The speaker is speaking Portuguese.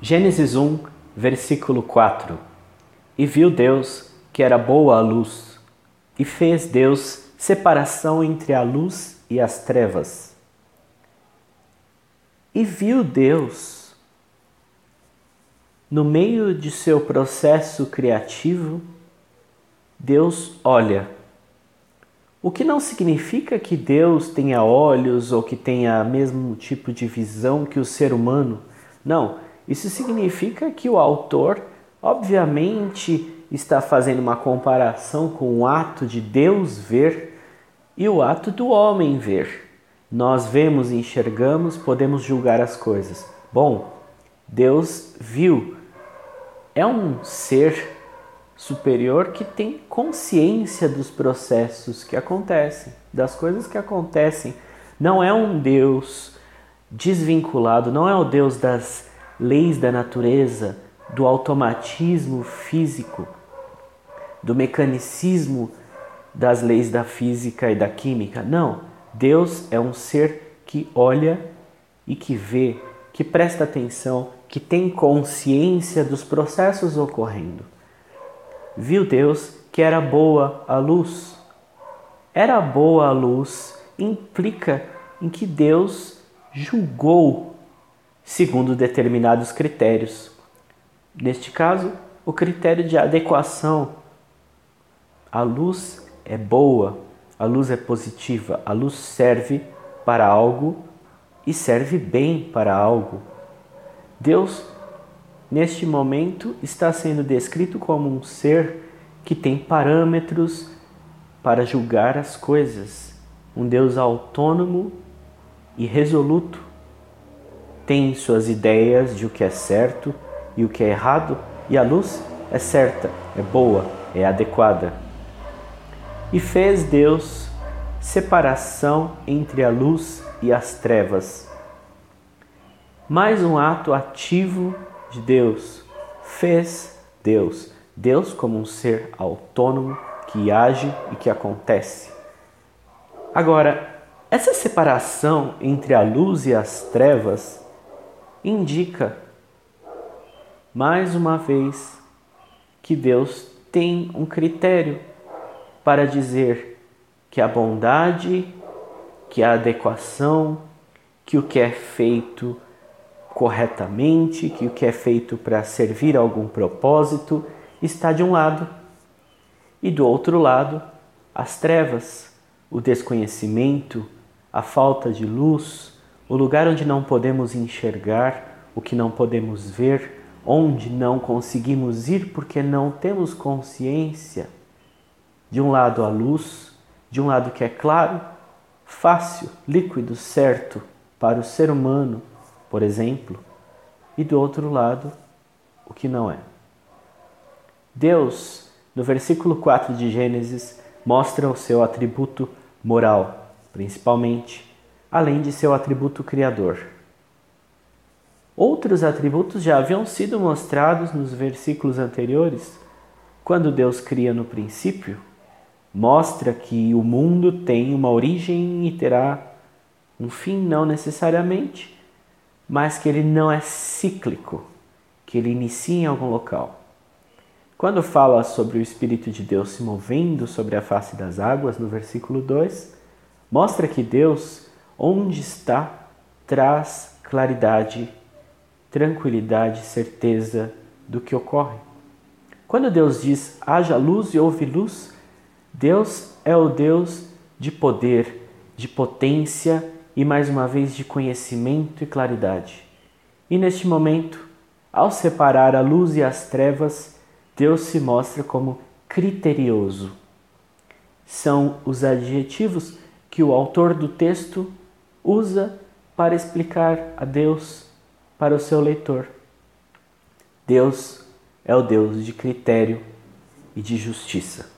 Gênesis 1, versículo 4. E viu Deus que era boa a luz, e fez Deus separação entre a luz e as trevas. E viu Deus, no meio de seu processo criativo, Deus olha. O que não significa que Deus tenha olhos ou que tenha o mesmo tipo de visão que o ser humano. Não, isso significa que o autor, obviamente, está fazendo uma comparação com o ato de Deus ver e o ato do homem ver. Nós vemos enxergamos, podemos julgar as coisas. Bom, Deus viu. É um ser superior que tem consciência dos processos que acontecem, das coisas que acontecem. Não é um Deus desvinculado, não é o Deus das leis da natureza, do automatismo físico, do mecanicismo das leis da física e da química. Não, Deus é um ser que olha e que vê, que presta atenção, que tem consciência dos processos ocorrendo. Viu Deus que era boa a luz. Era boa a luz implica em que Deus julgou segundo determinados critérios. Neste caso, o critério de adequação. A luz é boa, a luz é positiva, a luz serve para algo e serve bem para algo. Deus, neste momento, está sendo descrito como um ser que tem parâmetros para julgar as coisas, um Deus autônomo e resoluto tem suas ideias de o que é certo e o que é errado, e a luz é certa, é boa, é adequada. E fez Deus separação entre a luz e as trevas. Mais um ato ativo de Deus. Fez Deus. Deus como um ser autônomo que age e que acontece. Agora, essa separação entre a luz e as trevas indica, mais uma vez, que Deus tem um critério para dizer que a bondade, que a adequação, que o que é feito corretamente, que o que é feito para servir a algum propósito está de um lado, e do outro lado, as trevas, o desconhecimento, a falta de luz, o lugar onde não podemos enxergar, o que não podemos ver, onde não conseguimos ir porque não temos consciência. De um lado a luz, de um lado que é claro, fácil, líquido, certo para o ser humano, por exemplo, e do outro lado o que não é. Deus, no versículo 4 de Gênesis, mostra o seu atributo moral, principalmente além de seu atributo criador. Outros atributos já haviam sido mostrados nos versículos anteriores. Quando Deus cria no princípio, mostra que o mundo tem uma origem e terá um fim, não necessariamente, mas que ele não é cíclico, que ele inicia em algum local. Quando fala sobre o Espírito de Deus se movendo sobre a face das águas, no versículo 2, mostra que Deus onde está, traz claridade, tranquilidade, certeza do que ocorre. Quando Deus diz haja luz e houve luz, Deus é o Deus de poder, de potência e mais uma vez de conhecimento e claridade. E neste momento, ao separar a luz e as trevas, Deus se mostra como criterioso. São os adjetivos que o autor do texto usa para explicar a Deus para o seu leitor. Deus é o Deus de critério e de justiça.